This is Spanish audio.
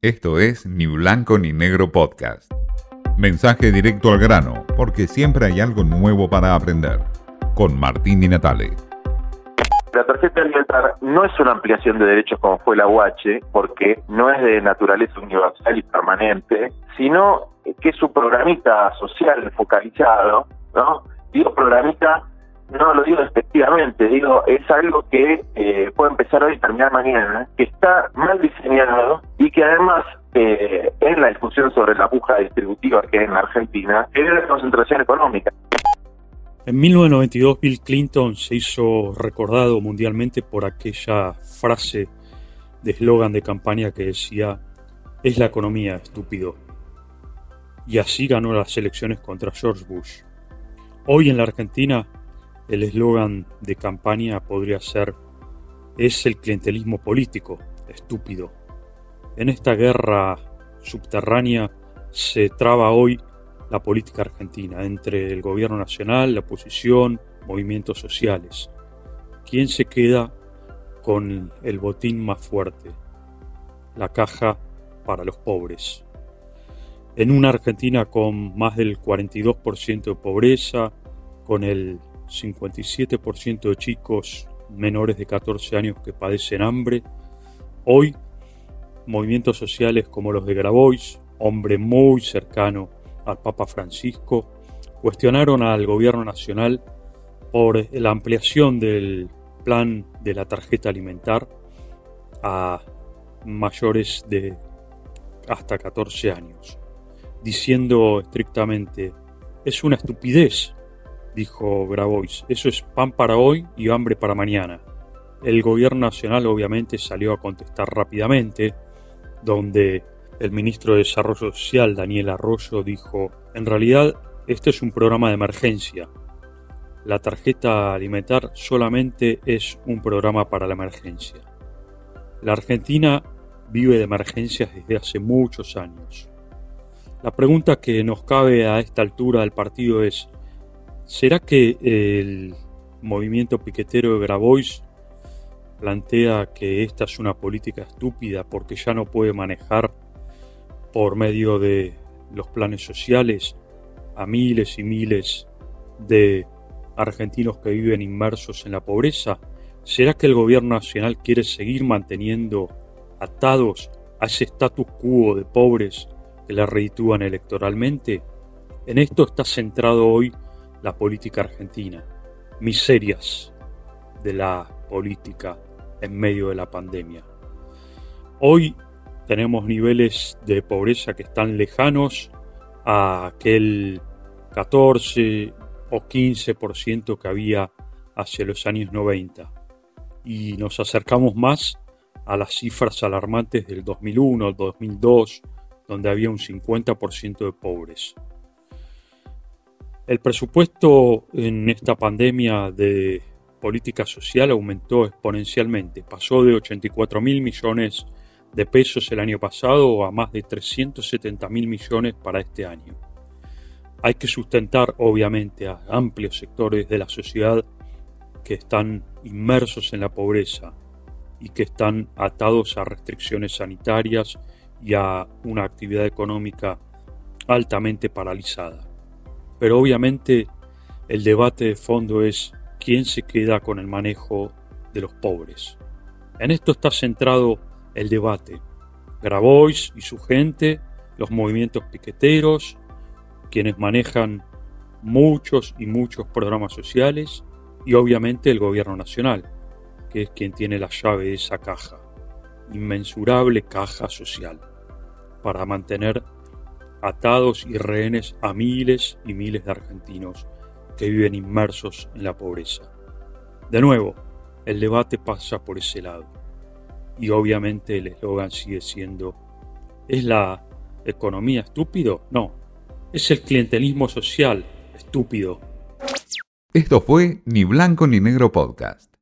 Esto es Ni Blanco ni Negro Podcast. Mensaje directo al grano, porque siempre hay algo nuevo para aprender. Con Martín y Natale. La tarjeta alimentar no es una ampliación de derechos como fue la UH, porque no es de naturaleza universal y permanente, sino que es un programita social focalizado, ¿no? Digo programita no lo digo despectivamente, digo, es algo que eh, puede empezar hoy y terminar mañana, que está mal diseñado y que además eh, en la discusión sobre la puja distributiva que hay en Argentina genera concentración económica. En 1992 Bill Clinton se hizo recordado mundialmente por aquella frase de eslogan de campaña que decía, es la economía, estúpido. Y así ganó las elecciones contra George Bush. Hoy en la Argentina el eslogan de campaña podría ser es el clientelismo político, estúpido. En esta guerra subterránea se traba hoy la política argentina entre el gobierno nacional, la oposición, movimientos sociales. ¿Quién se queda con el botín más fuerte? La caja para los pobres. En una Argentina con más del 42% de pobreza, con el 57% de chicos menores de 14 años que padecen hambre. Hoy, movimientos sociales como los de Grabois, hombre muy cercano al Papa Francisco, cuestionaron al gobierno nacional por la ampliación del plan de la tarjeta alimentar a mayores de hasta 14 años, diciendo estrictamente, es una estupidez dijo Grabois. Eso es pan para hoy y hambre para mañana. El gobierno nacional obviamente salió a contestar rápidamente, donde el ministro de Desarrollo Social, Daniel Arroyo, dijo, en realidad este es un programa de emergencia. La tarjeta alimentar solamente es un programa para la emergencia. La Argentina vive de emergencias desde hace muchos años. La pregunta que nos cabe a esta altura del partido es, ¿Será que el movimiento piquetero de Grabois plantea que esta es una política estúpida porque ya no puede manejar por medio de los planes sociales a miles y miles de argentinos que viven inmersos en la pobreza? ¿Será que el gobierno nacional quiere seguir manteniendo atados a ese status quo de pobres que la reditúan electoralmente? En esto está centrado hoy la política argentina, miserias de la política en medio de la pandemia. Hoy tenemos niveles de pobreza que están lejanos a aquel 14 o 15% que había hacia los años 90 y nos acercamos más a las cifras alarmantes del 2001, 2002, donde había un 50% de pobres. El presupuesto en esta pandemia de política social aumentó exponencialmente. Pasó de 84 mil millones de pesos el año pasado a más de 370 mil millones para este año. Hay que sustentar, obviamente, a amplios sectores de la sociedad que están inmersos en la pobreza y que están atados a restricciones sanitarias y a una actividad económica altamente paralizada. Pero obviamente el debate de fondo es quién se queda con el manejo de los pobres. En esto está centrado el debate. Grabois y su gente, los movimientos piqueteros, quienes manejan muchos y muchos programas sociales y obviamente el gobierno nacional, que es quien tiene la llave de esa caja, inmensurable caja social, para mantener atados y rehenes a miles y miles de argentinos que viven inmersos en la pobreza. De nuevo, el debate pasa por ese lado. Y obviamente el eslogan sigue siendo, ¿es la economía estúpido? No, es el clientelismo social estúpido. Esto fue Ni Blanco ni Negro Podcast.